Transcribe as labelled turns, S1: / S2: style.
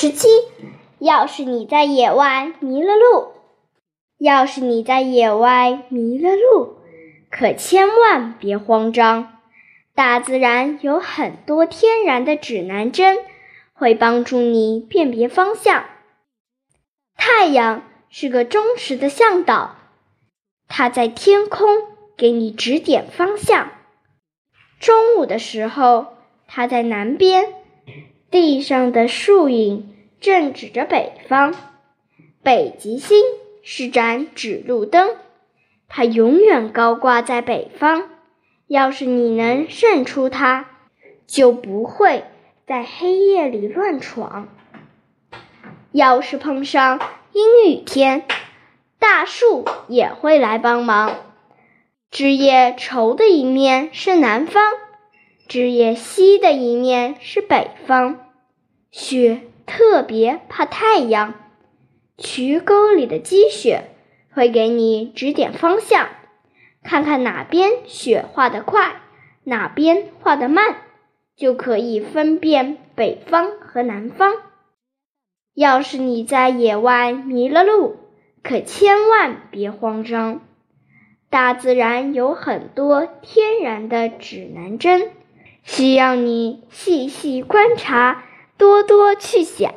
S1: 十七，要是你在野外迷了路，要是你在野外迷了路，可千万别慌张，大自然有很多天然的指南针，会帮助你辨别方向。太阳是个忠实的向导，它在天空给你指点方向。中午的时候，它在南边。地上的树影正指着北方，北极星是盏指路灯，它永远高挂在北方。要是你能认出它，就不会在黑夜里乱闯。要是碰上阴雨天，大树也会来帮忙。枝叶稠的一面是南方。枝叶稀的一面是北方，雪特别怕太阳。渠沟里的积雪会给你指点方向，看看哪边雪化得快，哪边化得慢，就可以分辨北方和南方。要是你在野外迷了路，可千万别慌张，大自然有很多天然的指南针。需要你细细观察，多多去想。